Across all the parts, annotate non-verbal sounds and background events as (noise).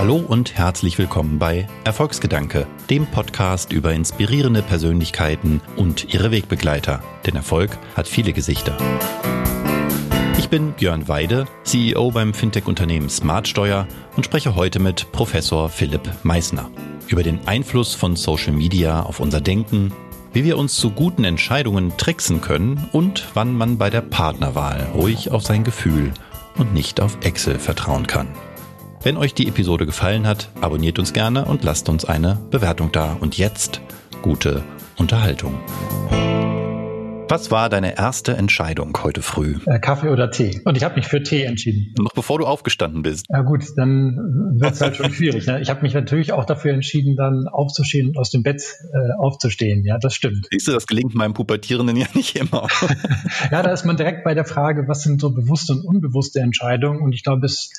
Hallo und herzlich willkommen bei Erfolgsgedanke, dem Podcast über inspirierende Persönlichkeiten und ihre Wegbegleiter. Denn Erfolg hat viele Gesichter. Ich bin Björn Weide, CEO beim Fintech-Unternehmen Smartsteuer und spreche heute mit Professor Philipp Meissner über den Einfluss von Social Media auf unser Denken, wie wir uns zu guten Entscheidungen tricksen können und wann man bei der Partnerwahl ruhig auf sein Gefühl und nicht auf Excel vertrauen kann. Wenn euch die Episode gefallen hat, abonniert uns gerne und lasst uns eine Bewertung da. Und jetzt gute Unterhaltung. Was war deine erste Entscheidung heute früh? Äh, Kaffee oder Tee. Und ich habe mich für Tee entschieden. Noch bevor du aufgestanden bist. Ja gut, dann wird es halt schon schwierig. Ne? Ich habe mich natürlich auch dafür entschieden, dann aufzustehen und aus dem Bett äh, aufzustehen. Ja, das stimmt. Siehst du, das gelingt meinem Pubertierenden ja (laughs) nicht immer. ja, da ist man direkt bei der Frage, was sind so bewusste und unbewusste Entscheidungen? Und ich glaube, es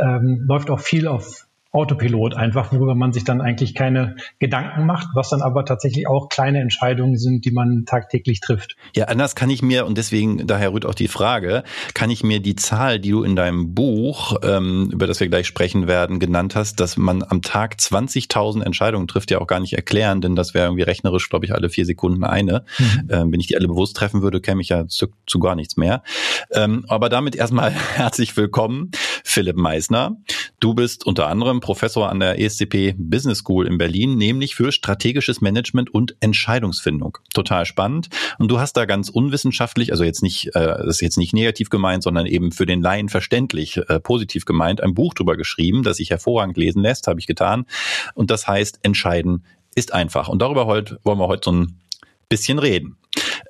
ähm, läuft auch viel auf Autopilot einfach, worüber man sich dann eigentlich keine Gedanken macht, was dann aber tatsächlich auch kleine Entscheidungen sind, die man tagtäglich trifft. Ja, anders kann ich mir, und deswegen daher rührt auch die Frage, kann ich mir die Zahl, die du in deinem Buch, ähm, über das wir gleich sprechen werden, genannt hast, dass man am Tag 20.000 Entscheidungen trifft, ja auch gar nicht erklären, denn das wäre irgendwie rechnerisch, glaube ich, alle vier Sekunden eine. Mhm. Ähm, wenn ich die alle bewusst treffen würde, käme ich ja zu, zu gar nichts mehr. Ähm, aber damit erstmal (laughs) herzlich willkommen, Philipp Meisner. Du bist unter anderem Professor an der ESCP Business School in Berlin, nämlich für strategisches Management und Entscheidungsfindung. Total spannend. Und du hast da ganz unwissenschaftlich, also jetzt nicht, äh, das ist jetzt nicht negativ gemeint, sondern eben für den Laien verständlich, äh, positiv gemeint, ein Buch drüber geschrieben, das sich hervorragend lesen lässt, habe ich getan. Und das heißt, entscheiden ist einfach. Und darüber heute, wollen wir heute so ein bisschen reden.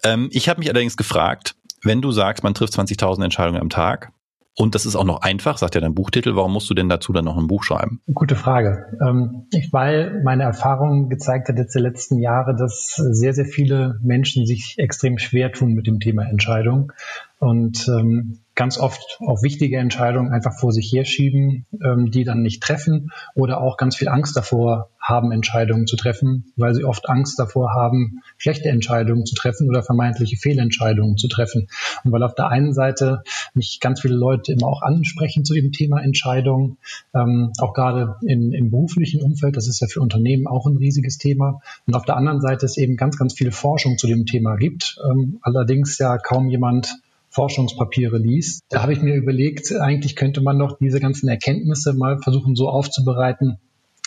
Ähm, ich habe mich allerdings gefragt, wenn du sagst, man trifft 20.000 Entscheidungen am Tag, und das ist auch noch einfach, sagt ja dein Buchtitel. Warum musst du denn dazu dann noch ein Buch schreiben? Gute Frage. Ähm, weil meine Erfahrung gezeigt hat jetzt die letzten Jahre, dass sehr, sehr viele Menschen sich extrem schwer tun mit dem Thema Entscheidung und ähm, ganz oft auch wichtige Entscheidungen einfach vor sich herschieben, ähm, die dann nicht treffen oder auch ganz viel Angst davor haben, Entscheidungen zu treffen, weil sie oft Angst davor haben, schlechte Entscheidungen zu treffen oder vermeintliche Fehlentscheidungen zu treffen. Und weil auf der einen Seite mich ganz viele Leute immer auch ansprechen zu dem Thema Entscheidungen, ähm, auch gerade in, im beruflichen Umfeld, das ist ja für Unternehmen auch ein riesiges Thema. Und auf der anderen Seite es eben ganz, ganz viele Forschung zu dem Thema gibt, ähm, allerdings ja kaum jemand Forschungspapiere liest. Da habe ich mir überlegt, eigentlich könnte man doch diese ganzen Erkenntnisse mal versuchen so aufzubereiten,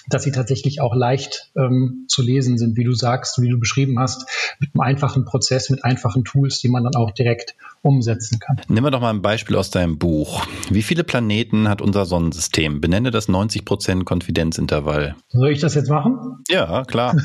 dass sie tatsächlich auch leicht ähm, zu lesen sind, wie du sagst, wie du beschrieben hast, mit einem einfachen Prozess, mit einfachen Tools, die man dann auch direkt umsetzen kann. Nehmen wir doch mal ein Beispiel aus deinem Buch. Wie viele Planeten hat unser Sonnensystem? Benenne das 90% Konfidenzintervall. Soll ich das jetzt machen? Ja, klar.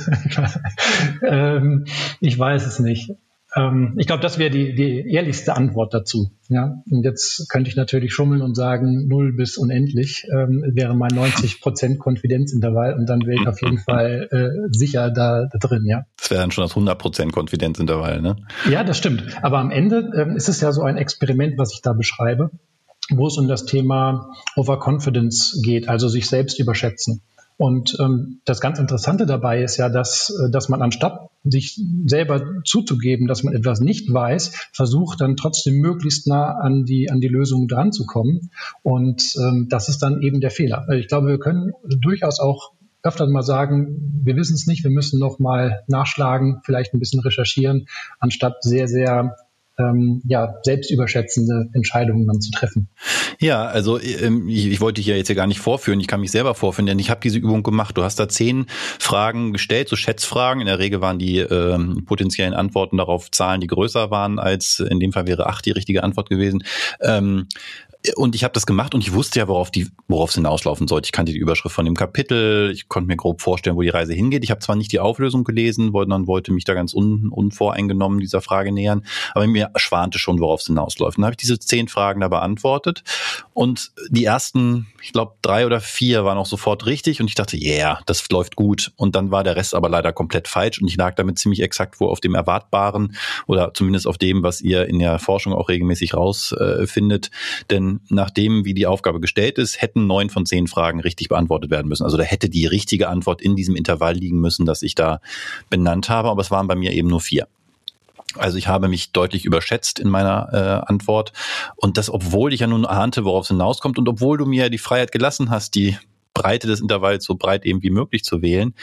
(laughs) ähm, ich weiß es nicht. Ähm, ich glaube, das wäre die, die ehrlichste Antwort dazu. Ja? Und jetzt könnte ich natürlich schummeln und sagen, null bis unendlich ähm, wäre mein 90 Prozent Konfidenzintervall und dann wäre ich auf jeden Fall äh, sicher da, da drin. Ja? Das wäre dann schon das 100 Prozent Konfidenzintervall, ne? Ja, das stimmt. Aber am Ende ähm, ist es ja so ein Experiment, was ich da beschreibe, wo es um das Thema Overconfidence geht, also sich selbst überschätzen. Und ähm, das ganz Interessante dabei ist ja, dass, äh, dass man anstatt sich selber zuzugeben, dass man etwas nicht weiß, versucht dann trotzdem möglichst nah an die, an die Lösung dran zu kommen. Und ähm, das ist dann eben der Fehler. Ich glaube, wir können durchaus auch öfter mal sagen, wir wissen es nicht, wir müssen noch mal nachschlagen, vielleicht ein bisschen recherchieren, anstatt sehr, sehr ähm, ja, selbstüberschätzende Entscheidungen dann zu treffen. Ja, also ähm, ich, ich wollte dich ja jetzt ja gar nicht vorführen, ich kann mich selber vorführen, denn ich habe diese Übung gemacht. Du hast da zehn Fragen gestellt, so Schätzfragen. In der Regel waren die ähm, potenziellen Antworten darauf Zahlen, die größer waren als in dem Fall wäre acht die richtige Antwort gewesen. Ähm, und ich habe das gemacht und ich wusste ja, worauf die, worauf es hinauslaufen sollte. Ich kannte die Überschrift von dem Kapitel, ich konnte mir grob vorstellen, wo die Reise hingeht. Ich habe zwar nicht die Auflösung gelesen, sondern wollte mich da ganz un, unvoreingenommen dieser Frage nähern, aber mir schwante schon, worauf es hinausläuft. Dann habe ich diese zehn Fragen da beantwortet und die ersten, ich glaube, drei oder vier waren auch sofort richtig und ich dachte, yeah, das läuft gut. Und dann war der Rest aber leider komplett falsch und ich lag damit ziemlich exakt wo auf dem Erwartbaren oder zumindest auf dem, was ihr in der Forschung auch regelmäßig rausfindet. Äh, Denn nachdem, wie die Aufgabe gestellt ist, hätten neun von zehn Fragen richtig beantwortet werden müssen. Also da hätte die richtige Antwort in diesem Intervall liegen müssen, das ich da benannt habe, aber es waren bei mir eben nur vier. Also ich habe mich deutlich überschätzt in meiner äh, Antwort und das, obwohl ich ja nun ahnte, worauf es hinauskommt und obwohl du mir die Freiheit gelassen hast, die Breite des Intervalls so breit eben wie möglich zu wählen.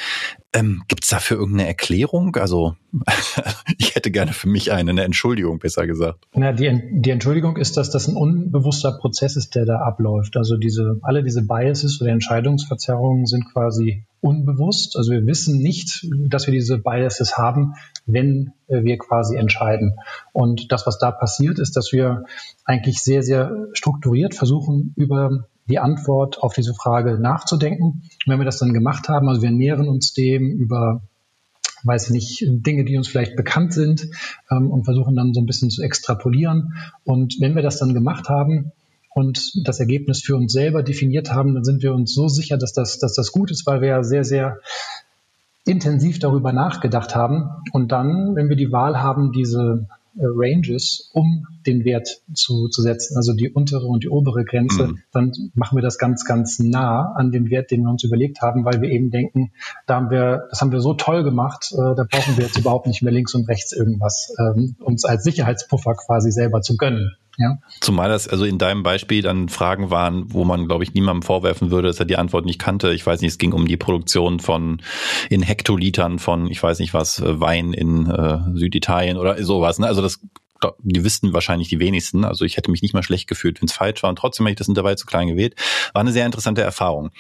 Ähm, Gibt es dafür irgendeine Erklärung? Also (laughs) ich hätte gerne für mich eine, eine Entschuldigung, besser gesagt. Na, die, die Entschuldigung ist, dass das ein unbewusster Prozess ist, der da abläuft. Also diese, alle diese Biases oder Entscheidungsverzerrungen sind quasi unbewusst. Also wir wissen nicht, dass wir diese Biases haben, wenn äh, wir quasi entscheiden. Und das, was da passiert, ist, dass wir eigentlich sehr, sehr strukturiert versuchen, über die Antwort auf diese Frage nachzudenken. Und wenn wir das dann gemacht haben, also wir nähern uns dem über weiß ich nicht, Dinge, die uns vielleicht bekannt sind ähm, und versuchen dann so ein bisschen zu extrapolieren. Und wenn wir das dann gemacht haben, und das Ergebnis für uns selber definiert haben, dann sind wir uns so sicher, dass das, dass das gut ist, weil wir ja sehr, sehr intensiv darüber nachgedacht haben. Und dann, wenn wir die Wahl haben, diese Ranges, um den Wert zu, zu setzen, also die untere und die obere Grenze, mhm. dann machen wir das ganz, ganz nah an den Wert, den wir uns überlegt haben, weil wir eben denken, da haben wir, das haben wir so toll gemacht, äh, da brauchen wir jetzt überhaupt nicht mehr links und rechts irgendwas, ähm, uns als Sicherheitspuffer quasi selber zu gönnen. Ja. Zumal das also in deinem Beispiel dann Fragen waren, wo man, glaube ich, niemandem vorwerfen würde, dass er die Antwort nicht kannte. Ich weiß nicht, es ging um die Produktion von in Hektolitern von, ich weiß nicht was, Wein in äh, Süditalien oder sowas. Ne? Also das die wissen wahrscheinlich die wenigsten. Also ich hätte mich nicht mal schlecht gefühlt, wenn es falsch war. Und trotzdem habe ich das Intervall zu klein gewählt. War eine sehr interessante Erfahrung.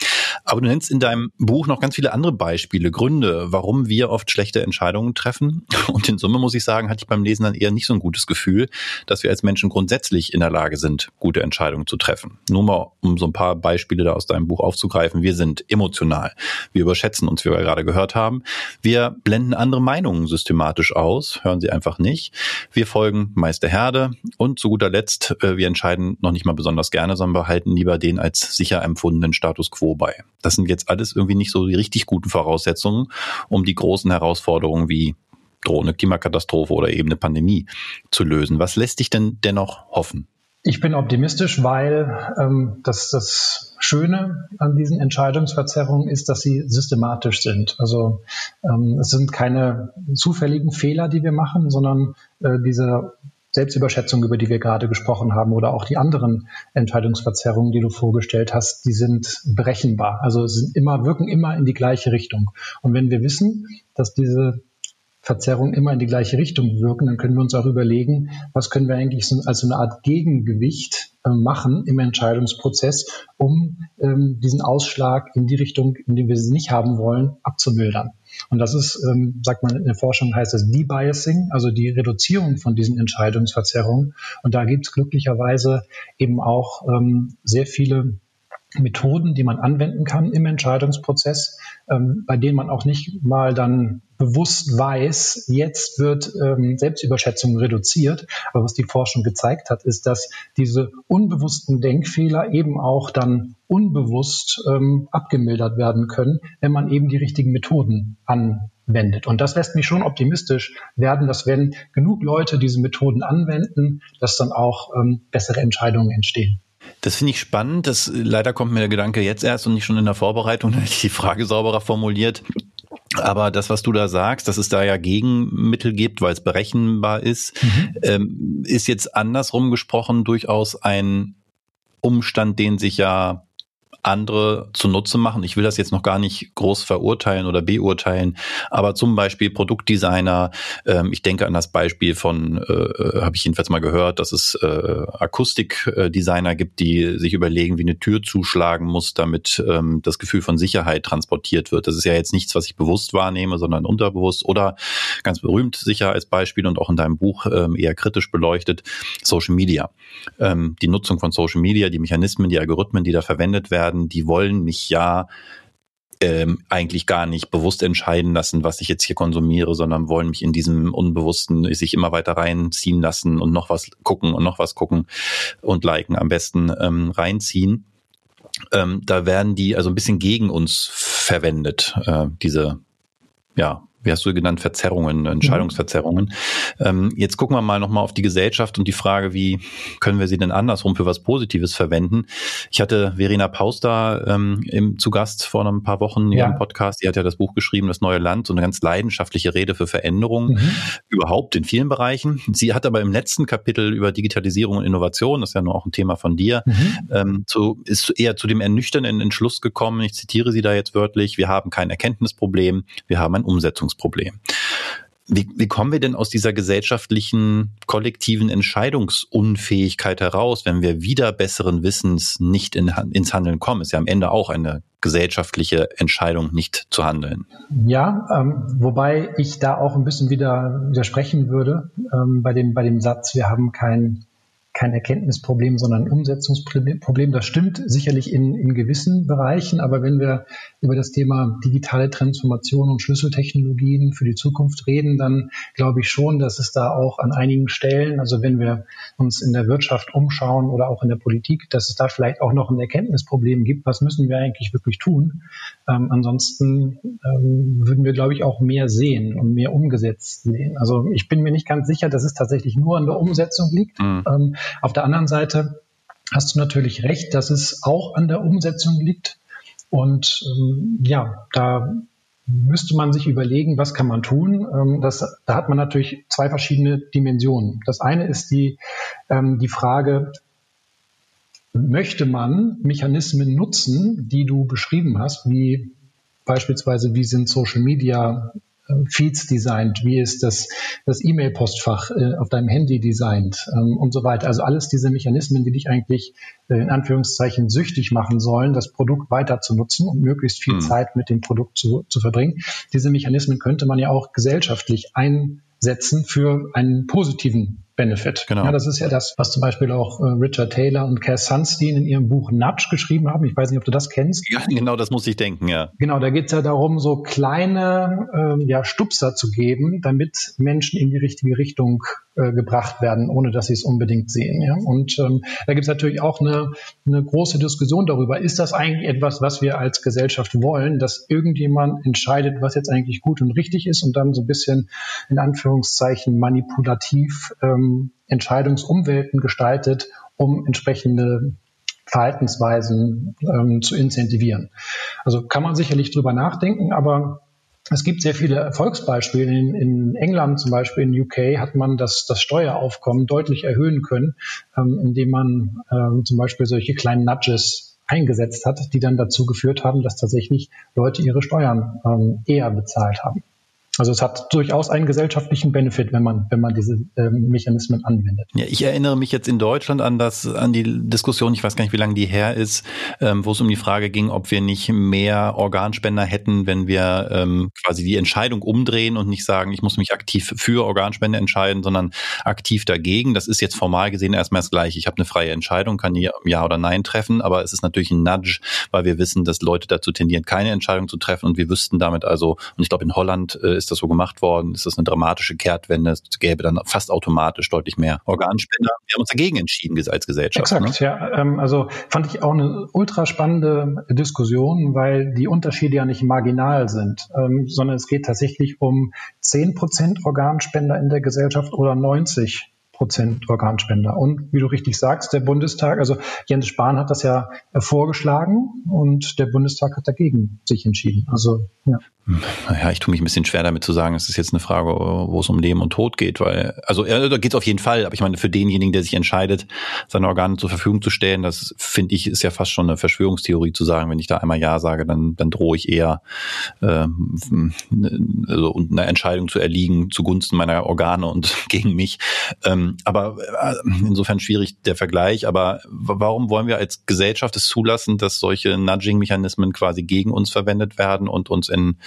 Aber du nennst in deinem Buch noch ganz viele andere Beispiele, Gründe, warum wir oft schlechte Entscheidungen treffen. Und in Summe muss ich sagen, hatte ich beim Lesen dann eher nicht so ein gutes Gefühl, dass wir als Menschen grundsätzlich in der Lage sind, gute Entscheidungen zu treffen. Nur mal, um so ein paar Beispiele da aus deinem Buch aufzugreifen. Wir sind emotional. Wir überschätzen uns, wie wir gerade gehört haben. Wir blenden andere Meinungen systematisch aus, hören sie einfach nicht. Wir folgen meist der Herde. Und zu guter Letzt, äh, wir entscheiden noch nicht mal besonders gerne, sondern behalten lieber den als sicher empfundenen Status quo bei. Das sind jetzt alles irgendwie nicht so die richtig guten Voraussetzungen, um die großen Herausforderungen wie drohende Klimakatastrophe oder eben eine Pandemie zu lösen. Was lässt dich denn dennoch hoffen? Ich bin optimistisch, weil ähm, das, das Schöne an diesen Entscheidungsverzerrungen ist, dass sie systematisch sind. Also ähm, es sind keine zufälligen Fehler, die wir machen, sondern äh, diese Selbstüberschätzung, über die wir gerade gesprochen haben, oder auch die anderen Entscheidungsverzerrungen, die du vorgestellt hast, die sind berechenbar. Also sind immer, wirken immer in die gleiche Richtung. Und wenn wir wissen, dass diese Verzerrungen immer in die gleiche Richtung wirken, dann können wir uns auch überlegen, was können wir eigentlich so, als so eine Art Gegengewicht äh, machen im Entscheidungsprozess, um ähm, diesen Ausschlag in die Richtung, in die wir sie nicht haben wollen, abzumildern. Und das ist, ähm, sagt man in der Forschung, heißt das Debiasing, also die Reduzierung von diesen Entscheidungsverzerrungen. Und da gibt es glücklicherweise eben auch ähm, sehr viele Methoden, die man anwenden kann im Entscheidungsprozess, ähm, bei denen man auch nicht mal dann bewusst weiß, jetzt wird ähm, Selbstüberschätzung reduziert. Aber was die Forschung gezeigt hat, ist, dass diese unbewussten Denkfehler eben auch dann unbewusst ähm, abgemildert werden können, wenn man eben die richtigen Methoden anwendet. Und das lässt mich schon optimistisch werden, dass wenn genug Leute diese Methoden anwenden, dass dann auch ähm, bessere Entscheidungen entstehen. Das finde ich spannend. Das, leider kommt mir der Gedanke jetzt erst und nicht schon in der Vorbereitung, da hätte ich die Frage sauberer formuliert. Aber das, was du da sagst, dass es da ja Gegenmittel gibt, weil es berechenbar ist, mhm. ähm, ist jetzt andersrum gesprochen durchaus ein Umstand, den sich ja andere zunutze machen. Ich will das jetzt noch gar nicht groß verurteilen oder beurteilen, aber zum Beispiel Produktdesigner, ähm, ich denke an das Beispiel von, äh, äh habe ich jedenfalls mal gehört, dass es äh, Akustikdesigner gibt, die sich überlegen, wie eine Tür zuschlagen muss, damit ähm, das Gefühl von Sicherheit transportiert wird. Das ist ja jetzt nichts, was ich bewusst wahrnehme, sondern unterbewusst oder ganz berühmt sicher als Beispiel und auch in deinem Buch ähm, eher kritisch beleuchtet, Social Media. Ähm, die Nutzung von Social Media, die Mechanismen, die Algorithmen, die da verwendet werden, werden, die wollen mich ja ähm, eigentlich gar nicht bewusst entscheiden lassen, was ich jetzt hier konsumiere, sondern wollen mich in diesem Unbewussten sich immer weiter reinziehen lassen und noch was gucken und noch was gucken und liken am besten ähm, reinziehen. Ähm, da werden die also ein bisschen gegen uns verwendet, äh, diese ja, wie hast du genannt, Verzerrungen, mhm. Entscheidungsverzerrungen. Ähm, jetzt gucken wir mal nochmal auf die Gesellschaft und die Frage, wie können wir sie denn andersrum für was Positives verwenden? Ich hatte Verena Pauster ähm, im, zu Gast vor ein paar Wochen ja. im Podcast. Die hat ja das Buch geschrieben, Das neue Land, so eine ganz leidenschaftliche Rede für Veränderung mhm. überhaupt in vielen Bereichen. Sie hat aber im letzten Kapitel über Digitalisierung und Innovation, das ist ja nur auch ein Thema von dir, mhm. ähm, zu, ist eher zu dem ernüchternden Entschluss gekommen. Ich zitiere sie da jetzt wörtlich. Wir haben kein Erkenntnisproblem, wir haben ein Umsetzungsproblem. Wie, wie kommen wir denn aus dieser gesellschaftlichen kollektiven Entscheidungsunfähigkeit heraus, wenn wir wieder besseren Wissens nicht in, ins Handeln kommen? Ist ja am Ende auch eine gesellschaftliche Entscheidung, nicht zu handeln. Ja, ähm, wobei ich da auch ein bisschen wieder widersprechen würde ähm, bei dem bei dem Satz, wir haben kein kein Erkenntnisproblem, sondern ein Umsetzungsproblem. Das stimmt sicherlich in, in gewissen Bereichen, aber wenn wir über das Thema digitale Transformation und Schlüsseltechnologien für die Zukunft reden, dann glaube ich schon, dass es da auch an einigen Stellen, also wenn wir uns in der Wirtschaft umschauen oder auch in der Politik, dass es da vielleicht auch noch ein Erkenntnisproblem gibt. Was müssen wir eigentlich wirklich tun? Ähm, ansonsten ähm, würden wir, glaube ich, auch mehr sehen und mehr umgesetzt sehen. Also ich bin mir nicht ganz sicher, dass es tatsächlich nur an der Umsetzung liegt. Mhm. Ähm, auf der anderen Seite hast du natürlich recht, dass es auch an der Umsetzung liegt. Und ähm, ja, da müsste man sich überlegen, was kann man tun. Ähm, das, da hat man natürlich zwei verschiedene Dimensionen. Das eine ist die, ähm, die Frage, möchte man Mechanismen nutzen, die du beschrieben hast, wie beispielsweise, wie sind Social Media Feeds designt, wie ist das, das E-Mail-Postfach äh, auf deinem Handy designt ähm, und so weiter. Also alles diese Mechanismen, die dich eigentlich äh, in Anführungszeichen süchtig machen sollen, das Produkt weiter zu nutzen und möglichst viel mhm. Zeit mit dem Produkt zu, zu verbringen. Diese Mechanismen könnte man ja auch gesellschaftlich einsetzen für einen positiven Benefit. Genau. Ja, das ist ja das, was zum Beispiel auch äh, Richard Taylor und Cass Sunstein in ihrem Buch Nudge geschrieben haben. Ich weiß nicht, ob du das kennst. Ja, genau, das muss ich denken, ja. Genau, da geht es ja darum, so kleine äh, ja, Stupser zu geben, damit Menschen in die richtige Richtung äh, gebracht werden, ohne dass sie es unbedingt sehen. Ja? Und ähm, da gibt es natürlich auch eine, eine große Diskussion darüber, ist das eigentlich etwas, was wir als Gesellschaft wollen, dass irgendjemand entscheidet, was jetzt eigentlich gut und richtig ist und dann so ein bisschen in Anführungszeichen manipulativ ähm, Entscheidungsumwelten gestaltet, um entsprechende Verhaltensweisen ähm, zu incentivieren. Also kann man sicherlich drüber nachdenken, aber es gibt sehr viele Erfolgsbeispiele. In, in, England zum Beispiel, in UK, hat man das, das Steueraufkommen deutlich erhöhen können, ähm, indem man ähm, zum Beispiel solche kleinen Nudges eingesetzt hat, die dann dazu geführt haben, dass tatsächlich Leute ihre Steuern ähm, eher bezahlt haben. Also es hat durchaus einen gesellschaftlichen Benefit, wenn man, wenn man diese ähm, Mechanismen anwendet. Ja, ich erinnere mich jetzt in Deutschland an das, an die Diskussion, ich weiß gar nicht, wie lange die her ist, ähm, wo es um die Frage ging, ob wir nicht mehr Organspender hätten, wenn wir ähm, quasi die Entscheidung umdrehen und nicht sagen, ich muss mich aktiv für Organspende entscheiden, sondern aktiv dagegen. Das ist jetzt formal gesehen erstmal das Gleiche. Ich habe eine freie Entscheidung, kann ja oder Nein treffen, aber es ist natürlich ein Nudge, weil wir wissen, dass Leute dazu tendieren, keine Entscheidung zu treffen und wir wüssten damit also, und ich glaube in Holland äh, ist das so gemacht worden, ist das eine dramatische Kehrtwende. Es gäbe dann fast automatisch deutlich mehr Organspender. Wir haben uns dagegen entschieden als Gesellschaft. Exakt, ne? ja. Ähm, also fand ich auch eine ultra spannende Diskussion, weil die Unterschiede ja nicht marginal sind, ähm, sondern es geht tatsächlich um 10 Prozent Organspender in der Gesellschaft oder 90 Prozent Organspender. Und wie du richtig sagst, der Bundestag, also Jens Spahn hat das ja vorgeschlagen und der Bundestag hat dagegen sich entschieden. Also ja. Ja, ich tue mich ein bisschen schwer damit zu sagen, es ist jetzt eine Frage, wo es um Leben und Tod geht, weil, also ja, da geht es auf jeden Fall, aber ich meine, für denjenigen, der sich entscheidet, seine Organe zur Verfügung zu stellen, das finde ich, ist ja fast schon eine Verschwörungstheorie zu sagen, wenn ich da einmal Ja sage, dann, dann drohe ich eher ähm, also, einer Entscheidung zu erliegen zugunsten meiner Organe und (laughs) gegen mich. Ähm, aber äh, insofern schwierig der Vergleich, aber warum wollen wir als Gesellschaft es zulassen, dass solche Nudging-Mechanismen quasi gegen uns verwendet werden und uns in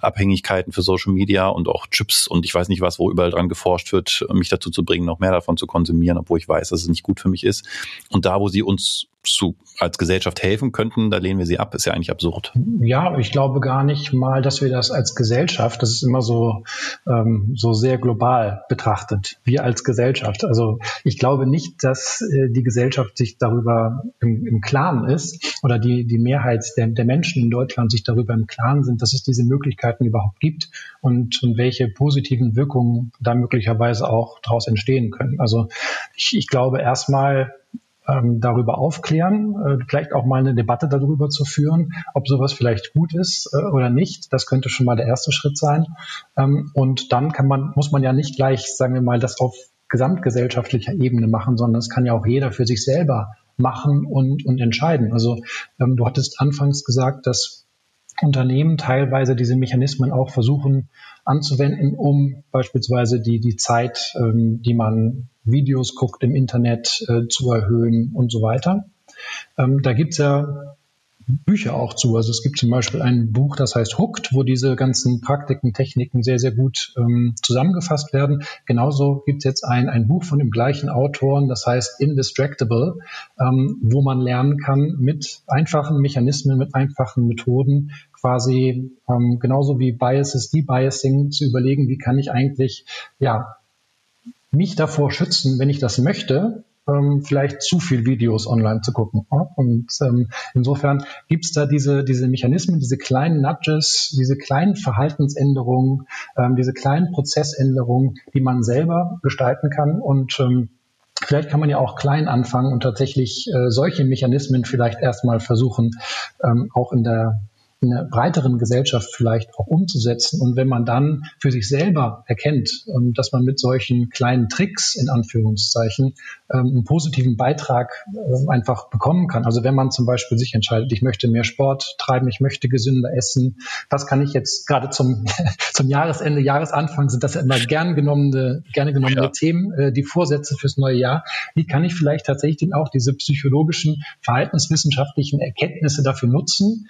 Abhängigkeiten für Social Media und auch Chips und ich weiß nicht was, wo überall dran geforscht wird, mich dazu zu bringen, noch mehr davon zu konsumieren, obwohl ich weiß, dass es nicht gut für mich ist. Und da, wo sie uns zu, als Gesellschaft helfen könnten, da lehnen wir sie ab, ist ja eigentlich absurd. Ja, ich glaube gar nicht mal, dass wir das als Gesellschaft, das ist immer so, ähm, so sehr global betrachtet, wir als Gesellschaft. Also ich glaube nicht, dass äh, die Gesellschaft sich darüber im, im Klaren ist oder die, die Mehrheit der, der Menschen in Deutschland sich darüber im Klaren sind, dass es diese Möglichkeiten überhaupt gibt und, und welche positiven Wirkungen da möglicherweise auch daraus entstehen können. Also ich, ich glaube erstmal, ähm, darüber aufklären, äh, vielleicht auch mal eine Debatte darüber zu führen, ob sowas vielleicht gut ist äh, oder nicht. Das könnte schon mal der erste Schritt sein. Ähm, und dann kann man, muss man ja nicht gleich, sagen wir mal, das auf gesamtgesellschaftlicher Ebene machen, sondern es kann ja auch jeder für sich selber machen und, und entscheiden. Also ähm, du hattest anfangs gesagt, dass Unternehmen teilweise diese Mechanismen auch versuchen anzuwenden, um beispielsweise die, die Zeit, ähm, die man Videos guckt im Internet, äh, zu erhöhen und so weiter. Ähm, da gibt's ja Bücher auch zu. Also es gibt zum Beispiel ein Buch, das heißt Hooked, wo diese ganzen Praktiken, Techniken sehr, sehr gut ähm, zusammengefasst werden. Genauso gibt es jetzt ein, ein Buch von dem gleichen Autoren, das heißt Indistractable, ähm, wo man lernen kann, mit einfachen Mechanismen, mit einfachen Methoden quasi ähm, genauso wie Biases, Debiasing zu überlegen, wie kann ich eigentlich ja mich davor schützen, wenn ich das möchte, ähm, vielleicht zu viel Videos online zu gucken. Und ähm, insofern gibt's da diese, diese Mechanismen, diese kleinen Nudges, diese kleinen Verhaltensänderungen, ähm, diese kleinen Prozessänderungen, die man selber gestalten kann und ähm, Vielleicht kann man ja auch klein anfangen und tatsächlich äh, solche Mechanismen vielleicht erstmal versuchen, ähm, auch in der in einer breiteren Gesellschaft vielleicht auch umzusetzen. Und wenn man dann für sich selber erkennt, ähm, dass man mit solchen kleinen Tricks in Anführungszeichen ähm, einen positiven Beitrag ähm, einfach bekommen kann. Also wenn man zum Beispiel sich entscheidet, ich möchte mehr Sport treiben, ich möchte gesünder essen, was kann ich jetzt gerade zum, (laughs) zum Jahresende, Jahresanfang sind das ja immer gern genommene, gerne genommene ja. Themen, äh, die Vorsätze fürs neue Jahr. Wie kann ich vielleicht tatsächlich auch diese psychologischen, verhaltenswissenschaftlichen Erkenntnisse dafür nutzen,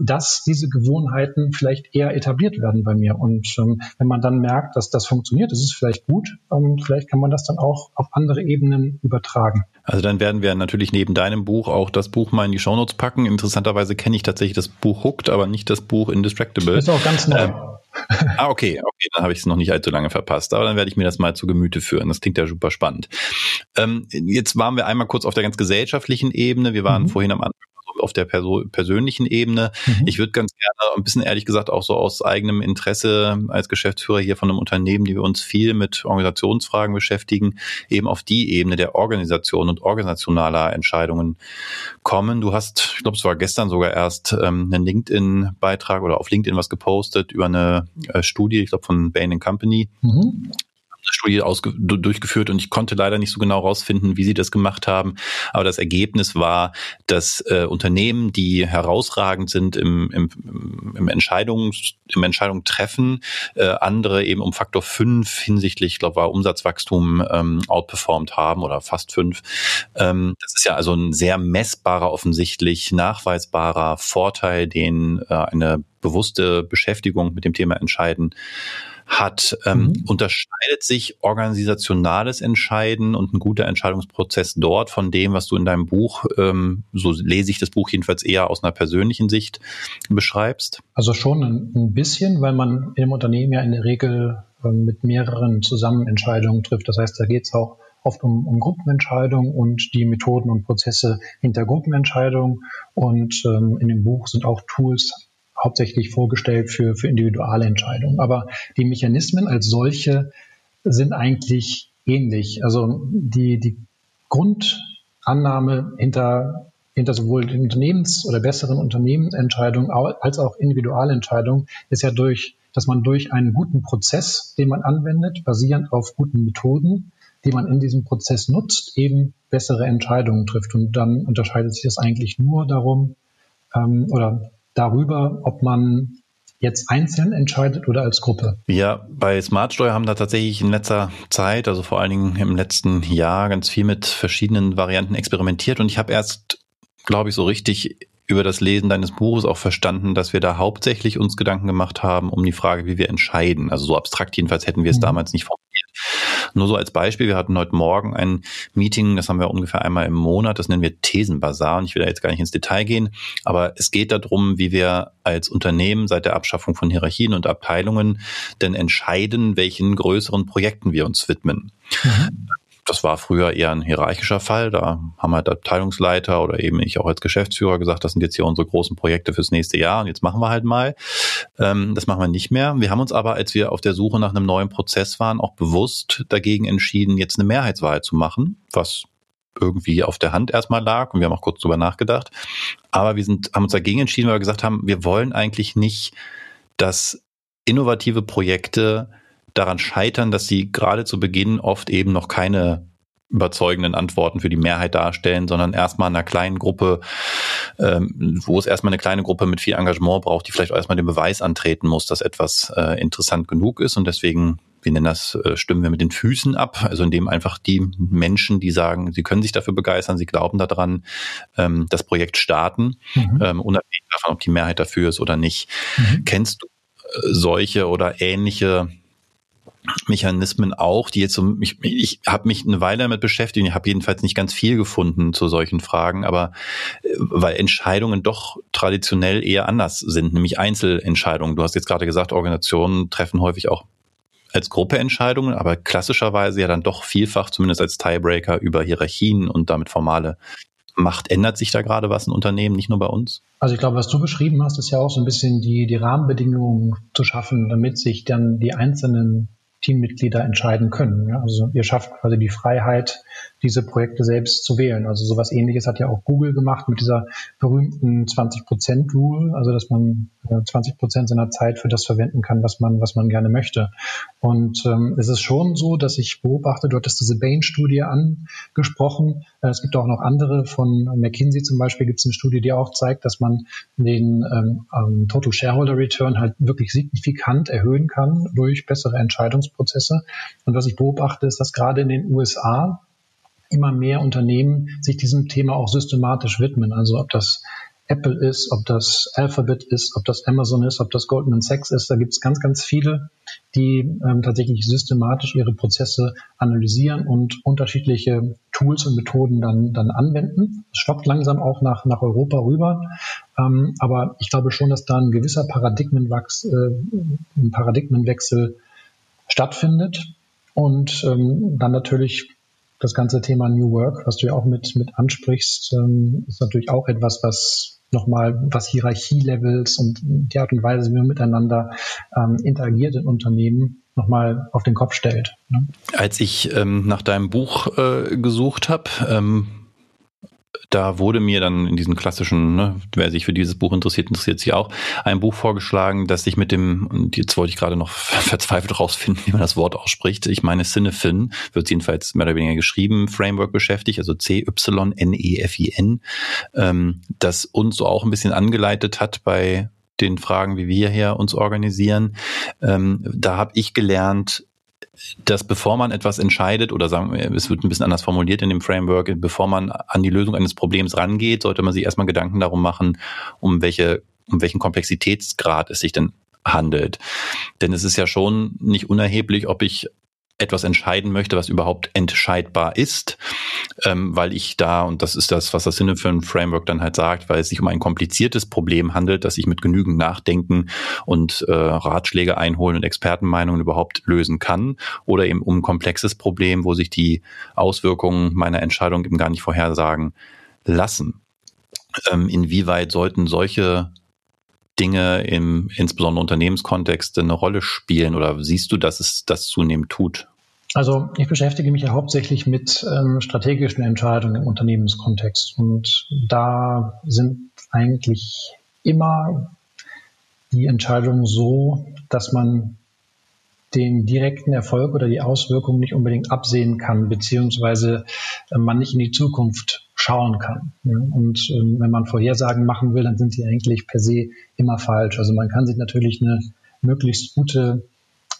dass dass diese Gewohnheiten vielleicht eher etabliert werden bei mir. Und ähm, wenn man dann merkt, dass das funktioniert, das ist vielleicht gut, ähm, vielleicht kann man das dann auch auf andere Ebenen übertragen. Also dann werden wir natürlich neben deinem Buch auch das Buch mal in die Shownotes packen. Interessanterweise kenne ich tatsächlich das Buch Hooked, aber nicht das Buch Indistractable. Das ist auch ganz neu. Ähm, ah, okay, okay, dann habe ich es noch nicht allzu lange verpasst, aber dann werde ich mir das mal zu Gemüte führen. Das klingt ja super spannend. Ähm, jetzt waren wir einmal kurz auf der ganz gesellschaftlichen Ebene. Wir waren mhm. vorhin am Anfang auf der Perso persönlichen Ebene. Mhm. Ich würde ganz gerne ein bisschen ehrlich gesagt auch so aus eigenem Interesse als Geschäftsführer hier von einem Unternehmen, die wir uns viel mit Organisationsfragen beschäftigen, eben auf die Ebene der Organisation und organisationaler Entscheidungen kommen. Du hast, ich glaube, es war gestern sogar erst ähm, einen LinkedIn-Beitrag oder auf LinkedIn was gepostet über eine äh, Studie, ich glaube von Bain Company. Mhm. Studie ausge durchgeführt und ich konnte leider nicht so genau rausfinden, wie sie das gemacht haben. Aber das Ergebnis war, dass äh, Unternehmen, die herausragend sind im, im, im Entscheidungs, im Entscheidung treffen, äh, andere eben um Faktor fünf hinsichtlich, ich glaube, war Umsatzwachstum ähm, outperformed haben oder fast fünf. Ähm, das ist ja also ein sehr messbarer, offensichtlich nachweisbarer Vorteil, den äh, eine bewusste Beschäftigung mit dem Thema Entscheiden hat. Ähm, mhm. Unterscheidet sich organisationales Entscheiden und ein guter Entscheidungsprozess dort von dem, was du in deinem Buch, ähm, so lese ich das Buch jedenfalls eher aus einer persönlichen Sicht, beschreibst? Also schon ein, ein bisschen, weil man im Unternehmen ja in der Regel ähm, mit mehreren Zusammenentscheidungen trifft. Das heißt, da geht es auch oft um, um Gruppenentscheidungen und die Methoden und Prozesse hinter Gruppenentscheidungen. Und ähm, in dem Buch sind auch Tools hauptsächlich vorgestellt für, für individuelle Entscheidungen. Aber die Mechanismen als solche sind eigentlich ähnlich. Also die, die Grundannahme hinter hinter sowohl den Unternehmens- oder besseren Unternehmensentscheidungen als auch Individualentscheidungen ist ja durch, dass man durch einen guten Prozess, den man anwendet, basierend auf guten Methoden, die man in diesem Prozess nutzt, eben bessere Entscheidungen trifft. Und dann unterscheidet sich das eigentlich nur darum, ähm, oder darüber, ob man jetzt einzeln entscheidet oder als Gruppe? Wir bei Smartsteuer haben da tatsächlich in letzter Zeit, also vor allen Dingen im letzten Jahr, ganz viel mit verschiedenen Varianten experimentiert und ich habe erst, glaube ich, so richtig über das Lesen deines Buches auch verstanden, dass wir da hauptsächlich uns Gedanken gemacht haben um die Frage, wie wir entscheiden. Also so abstrakt jedenfalls hätten wir es mhm. damals nicht formuliert. Nur so als Beispiel, wir hatten heute Morgen ein Meeting, das haben wir ungefähr einmal im Monat, das nennen wir Thesenbazar und ich will da jetzt gar nicht ins Detail gehen, aber es geht darum, wie wir als Unternehmen seit der Abschaffung von Hierarchien und Abteilungen denn entscheiden, welchen größeren Projekten wir uns widmen. Mhm das war früher eher ein hierarchischer Fall. Da haben halt Abteilungsleiter oder eben ich auch als Geschäftsführer gesagt, das sind jetzt hier unsere großen Projekte fürs nächste Jahr und jetzt machen wir halt mal. Ähm, das machen wir nicht mehr. Wir haben uns aber, als wir auf der Suche nach einem neuen Prozess waren, auch bewusst dagegen entschieden, jetzt eine Mehrheitswahl zu machen, was irgendwie auf der Hand erstmal lag und wir haben auch kurz drüber nachgedacht. Aber wir sind, haben uns dagegen entschieden, weil wir gesagt haben, wir wollen eigentlich nicht, dass innovative Projekte daran scheitern, dass sie gerade zu Beginn oft eben noch keine überzeugenden Antworten für die Mehrheit darstellen, sondern erstmal einer kleinen Gruppe, ähm, wo es erstmal eine kleine Gruppe mit viel Engagement braucht, die vielleicht auch erstmal den Beweis antreten muss, dass etwas äh, interessant genug ist. Und deswegen, wir nennen das, äh, stimmen wir mit den Füßen ab, also indem einfach die Menschen, die sagen, sie können sich dafür begeistern, sie glauben daran, ähm, das Projekt starten, mhm. ähm, unabhängig davon, ob die Mehrheit dafür ist oder nicht. Mhm. Kennst du äh, solche oder ähnliche Mechanismen auch, die jetzt so, ich, ich habe mich eine Weile damit beschäftigt, ich habe jedenfalls nicht ganz viel gefunden zu solchen Fragen, aber äh, weil Entscheidungen doch traditionell eher anders sind, nämlich Einzelentscheidungen. Du hast jetzt gerade gesagt, Organisationen treffen häufig auch als Gruppe Entscheidungen, aber klassischerweise ja dann doch vielfach, zumindest als Tiebreaker, über Hierarchien und damit formale Macht. Ändert sich da gerade was in Unternehmen, nicht nur bei uns? Also ich glaube, was du beschrieben hast, ist ja auch so ein bisschen die, die Rahmenbedingungen zu schaffen, damit sich dann die einzelnen Teammitglieder entscheiden können. Ja? Also ihr schafft quasi die Freiheit, diese Projekte selbst zu wählen. Also sowas ähnliches hat ja auch Google gemacht mit dieser berühmten 20%-Rule, also dass man 20 Prozent seiner Zeit für das verwenden kann, was man, was man gerne möchte. Und ähm, es ist schon so, dass ich beobachte, du hattest diese Bain-Studie angesprochen. Äh, es gibt auch noch andere von McKinsey zum Beispiel gibt es eine Studie, die auch zeigt, dass man den ähm, ähm, Total Shareholder Return halt wirklich signifikant erhöhen kann durch bessere Entscheidungsprozesse. Und was ich beobachte, ist, dass gerade in den USA immer mehr Unternehmen sich diesem Thema auch systematisch widmen. Also ob das Apple ist, ob das Alphabet ist, ob das Amazon ist, ob das Goldman Sachs ist. Da gibt es ganz, ganz viele, die ähm, tatsächlich systematisch ihre Prozesse analysieren und unterschiedliche Tools und Methoden dann, dann anwenden. Es schwappt langsam auch nach, nach Europa rüber. Ähm, aber ich glaube schon, dass da ein gewisser Paradigmenwachs, äh, ein Paradigmenwechsel stattfindet. Und ähm, dann natürlich das ganze Thema New Work, was du ja auch mit, mit ansprichst, ähm, ist natürlich auch etwas, was nochmal, was Hierarchielevels und die Art und Weise, wie man miteinander ähm, interagiert in Unternehmen, nochmal auf den Kopf stellt. Ne? Als ich ähm, nach deinem Buch äh, gesucht habe, ähm, da wurde mir dann in diesen klassischen, ne, wer sich für dieses Buch interessiert, interessiert sich auch, ein Buch vorgeschlagen, das sich mit dem, und jetzt wollte ich gerade noch (laughs) verzweifelt rausfinden, wie man das Wort ausspricht. Ich meine, Cinefin wird jedenfalls mehr oder weniger geschrieben, Framework beschäftigt, also C-Y-N-E-F-I-N, ähm, das uns so auch ein bisschen angeleitet hat bei den Fragen, wie wir hier uns organisieren. Ähm, da habe ich gelernt, dass bevor man etwas entscheidet oder sagen wir, es wird ein bisschen anders formuliert in dem Framework, bevor man an die Lösung eines Problems rangeht, sollte man sich erstmal Gedanken darum machen, um welche, um welchen Komplexitätsgrad es sich denn handelt. Denn es ist ja schon nicht unerheblich, ob ich etwas entscheiden möchte, was überhaupt entscheidbar ist, ähm, weil ich da, und das ist das, was das ein Framework dann halt sagt, weil es sich um ein kompliziertes Problem handelt, das ich mit genügend Nachdenken und äh, Ratschläge einholen und Expertenmeinungen überhaupt lösen kann, oder eben um ein komplexes Problem, wo sich die Auswirkungen meiner Entscheidung eben gar nicht vorhersagen lassen. Ähm, inwieweit sollten solche Dinge im insbesondere Unternehmenskontext eine Rolle spielen oder siehst du, dass es das zunehmend tut? Also ich beschäftige mich ja hauptsächlich mit ähm, strategischen Entscheidungen im Unternehmenskontext und da sind eigentlich immer die Entscheidungen so, dass man den direkten Erfolg oder die Auswirkungen nicht unbedingt absehen kann, beziehungsweise äh, man nicht in die Zukunft schauen kann. Und ähm, wenn man Vorhersagen machen will, dann sind die eigentlich per se immer falsch. Also man kann sich natürlich eine möglichst gute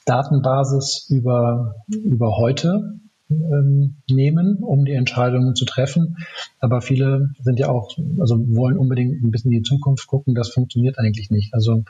Datenbasis über, über heute ähm, nehmen, um die Entscheidungen zu treffen. Aber viele sind ja auch, also wollen unbedingt ein bisschen in die Zukunft gucken. Das funktioniert eigentlich nicht. Also,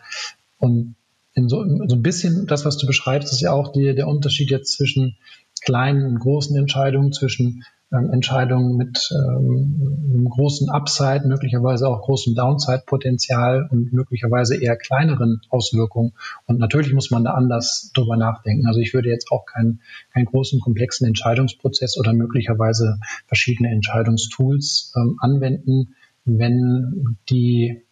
und in so, so ein bisschen das, was du beschreibst, ist ja auch die, der Unterschied jetzt zwischen kleinen und großen Entscheidungen, zwischen ähm, Entscheidungen mit ähm, einem großen Upside, möglicherweise auch großem Downside-Potenzial und möglicherweise eher kleineren Auswirkungen. Und natürlich muss man da anders drüber nachdenken. Also ich würde jetzt auch keinen, keinen großen, komplexen Entscheidungsprozess oder möglicherweise verschiedene Entscheidungstools ähm, anwenden, wenn die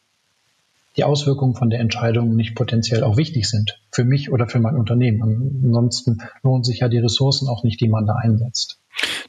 die Auswirkungen von der Entscheidung nicht potenziell auch wichtig sind für mich oder für mein Unternehmen. Ansonsten lohnen sich ja die Ressourcen auch nicht, die man da einsetzt.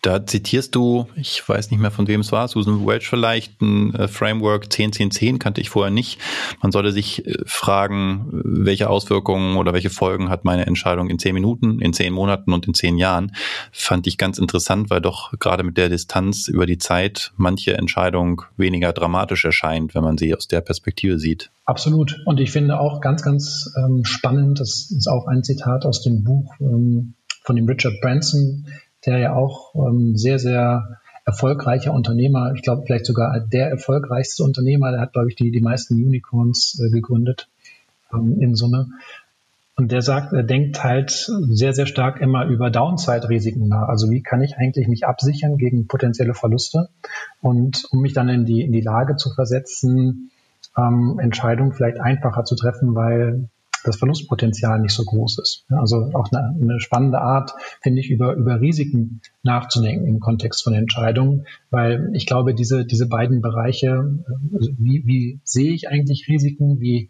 Da zitierst du, ich weiß nicht mehr von wem es war, Susan Welch vielleicht, ein äh, Framework 10-10-10 kannte ich vorher nicht. Man solle sich äh, fragen, welche Auswirkungen oder welche Folgen hat meine Entscheidung in zehn Minuten, in zehn Monaten und in zehn Jahren. Fand ich ganz interessant, weil doch gerade mit der Distanz über die Zeit manche Entscheidung weniger dramatisch erscheint, wenn man sie aus der Perspektive sieht. Absolut. Und ich finde auch ganz, ganz ähm, spannend, das ist auch ein Zitat aus dem Buch ähm, von dem Richard Branson, der ja auch ähm, sehr, sehr erfolgreicher Unternehmer, ich glaube vielleicht sogar der erfolgreichste Unternehmer, der hat, glaube ich, die, die meisten Unicorns äh, gegründet ähm, in Summe. Und der sagt, er denkt halt sehr, sehr stark immer über Downside-Risiken nach. Also wie kann ich eigentlich mich absichern gegen potenzielle Verluste und um mich dann in die, in die Lage zu versetzen, ähm, Entscheidungen vielleicht einfacher zu treffen, weil das Verlustpotenzial nicht so groß ist. Also auch eine, spannende Art, finde ich, über, über Risiken nachzudenken im Kontext von Entscheidungen, weil ich glaube, diese, diese beiden Bereiche, also wie, wie sehe ich eigentlich Risiken, wie,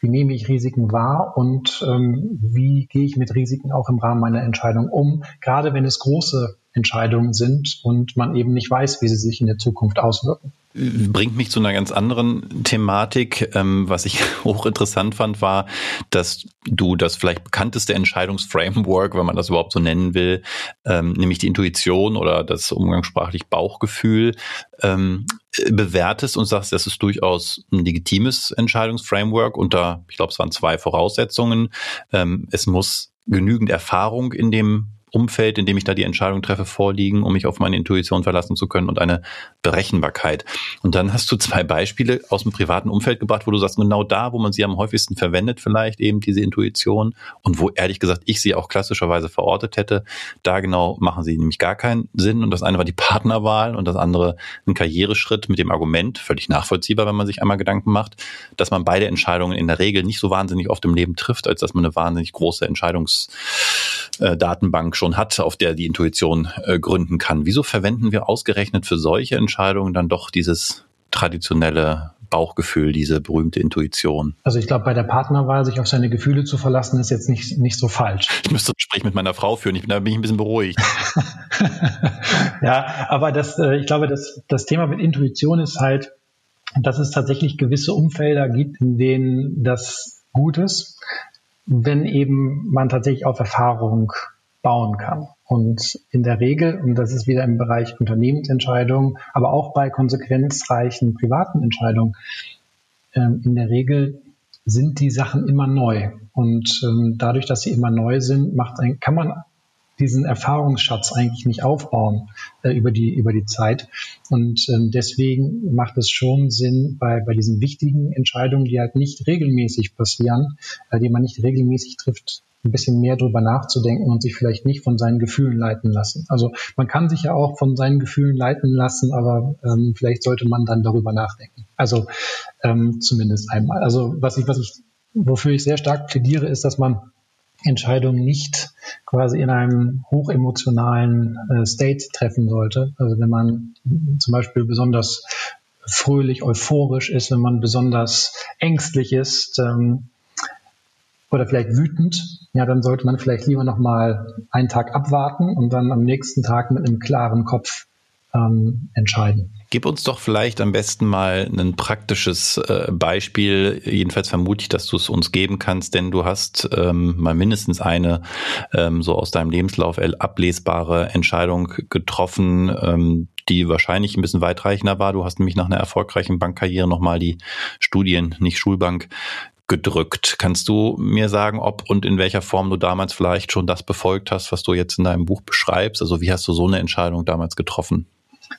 wie nehme ich Risiken wahr und ähm, wie gehe ich mit Risiken auch im Rahmen meiner Entscheidung um, gerade wenn es große Entscheidungen sind und man eben nicht weiß, wie sie sich in der Zukunft auswirken. Bringt mich zu einer ganz anderen Thematik. Ähm, was ich (laughs) hochinteressant fand, war, dass du das vielleicht bekannteste Entscheidungsframework, wenn man das überhaupt so nennen will, ähm, nämlich die Intuition oder das umgangssprachlich Bauchgefühl, ähm, bewertest und sagst, das ist durchaus ein legitimes Entscheidungsframework unter, ich glaube, es waren zwei Voraussetzungen. es muss genügend Erfahrung in dem Umfeld, in dem ich da die Entscheidung treffe, vorliegen, um mich auf meine Intuition verlassen zu können und eine Berechenbarkeit. Und dann hast du zwei Beispiele aus dem privaten Umfeld gebracht, wo du sagst, genau da, wo man sie am häufigsten verwendet, vielleicht eben diese Intuition und wo ehrlich gesagt ich sie auch klassischerweise verortet hätte, da genau machen sie nämlich gar keinen Sinn. Und das eine war die Partnerwahl und das andere ein Karriereschritt mit dem Argument, völlig nachvollziehbar, wenn man sich einmal Gedanken macht, dass man beide Entscheidungen in der Regel nicht so wahnsinnig oft im Leben trifft, als dass man eine wahnsinnig große Entscheidungsdatenbank schon hat, auf der die Intuition äh, gründen kann. Wieso verwenden wir ausgerechnet für solche Entscheidungen dann doch dieses traditionelle Bauchgefühl, diese berühmte Intuition. Also ich glaube, bei der Partnerwahl sich auf seine Gefühle zu verlassen, ist jetzt nicht, nicht so falsch. Ich müsste ein Gespräch mit meiner Frau führen, ich bin, da bin ich ein bisschen beruhigt. (laughs) ja, aber das, äh, ich glaube, das, das Thema mit Intuition ist halt, dass es tatsächlich gewisse Umfelder gibt, in denen das gut ist, wenn eben man tatsächlich auf Erfahrung bauen kann. Und in der Regel, und das ist wieder im Bereich Unternehmensentscheidungen, aber auch bei konsequenzreichen privaten Entscheidungen, ähm, in der Regel sind die Sachen immer neu. Und ähm, dadurch, dass sie immer neu sind, macht ein, kann man diesen Erfahrungsschatz eigentlich nicht aufbauen äh, über die über die Zeit und ähm, deswegen macht es schon Sinn bei bei diesen wichtigen Entscheidungen, die halt nicht regelmäßig passieren, äh, die man nicht regelmäßig trifft, ein bisschen mehr drüber nachzudenken und sich vielleicht nicht von seinen Gefühlen leiten lassen. Also man kann sich ja auch von seinen Gefühlen leiten lassen, aber ähm, vielleicht sollte man dann darüber nachdenken. Also ähm, zumindest einmal. Also was ich, was ich, wofür ich sehr stark plädiere, ist, dass man Entscheidungen nicht quasi in einem hochemotionalen äh, State treffen sollte. Also wenn man zum Beispiel besonders fröhlich, euphorisch ist, wenn man besonders ängstlich ist, ähm, oder vielleicht wütend, ja, dann sollte man vielleicht lieber noch mal einen Tag abwarten und dann am nächsten Tag mit einem klaren Kopf ähm, entscheiden. Gib uns doch vielleicht am besten mal ein praktisches äh, Beispiel. Jedenfalls vermute ich, dass du es uns geben kannst, denn du hast ähm, mal mindestens eine ähm, so aus deinem Lebenslauf ablesbare Entscheidung getroffen, ähm, die wahrscheinlich ein bisschen weitreichender war. Du hast nämlich nach einer erfolgreichen Bankkarriere nochmal die Studien, nicht Schulbank, gedrückt. Kannst du mir sagen, ob und in welcher Form du damals vielleicht schon das befolgt hast, was du jetzt in deinem Buch beschreibst? Also wie hast du so eine Entscheidung damals getroffen?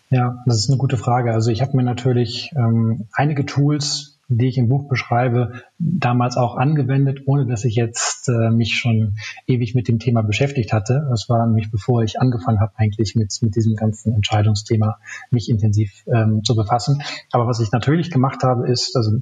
Ja, das ist eine gute Frage. Also ich habe mir natürlich ähm, einige Tools, die ich im Buch beschreibe, damals auch angewendet, ohne dass ich jetzt äh, mich schon ewig mit dem Thema beschäftigt hatte. Das war nämlich bevor ich angefangen habe, eigentlich mit, mit diesem ganzen Entscheidungsthema mich intensiv ähm, zu befassen. Aber was ich natürlich gemacht habe, ist, also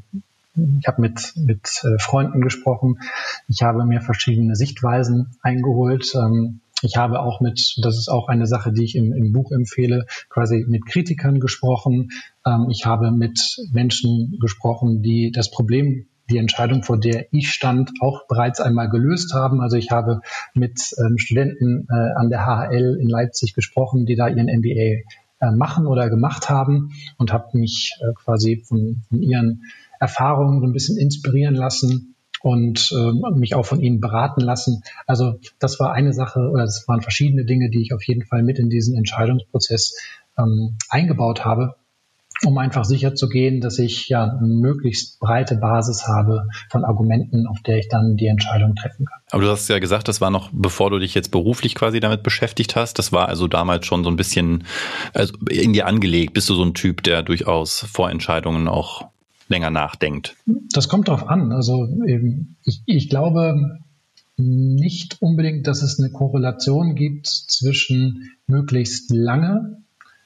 ich habe mit, mit äh, Freunden gesprochen, ich habe mir verschiedene Sichtweisen eingeholt. Ähm, ich habe auch mit, das ist auch eine Sache, die ich im, im Buch empfehle, quasi mit Kritikern gesprochen. Ähm, ich habe mit Menschen gesprochen, die das Problem die Entscheidung, vor der ich stand, auch bereits einmal gelöst haben. Also ich habe mit ähm, Studenten äh, an der HHL in Leipzig gesprochen, die da ihren MBA äh, machen oder gemacht haben und habe mich äh, quasi von, von ihren Erfahrungen so ein bisschen inspirieren lassen und äh, mich auch von ihnen beraten lassen. Also das war eine Sache oder das waren verschiedene Dinge, die ich auf jeden Fall mit in diesen Entscheidungsprozess ähm, eingebaut habe um einfach sicher zu gehen, dass ich ja eine möglichst breite Basis habe von Argumenten, auf der ich dann die Entscheidung treffen kann. Aber du hast ja gesagt, das war noch bevor du dich jetzt beruflich quasi damit beschäftigt hast. Das war also damals schon so ein bisschen also in dir angelegt. Bist du so ein Typ, der durchaus vor Entscheidungen auch länger nachdenkt? Das kommt darauf an. Also ich, ich glaube nicht unbedingt, dass es eine Korrelation gibt zwischen möglichst lange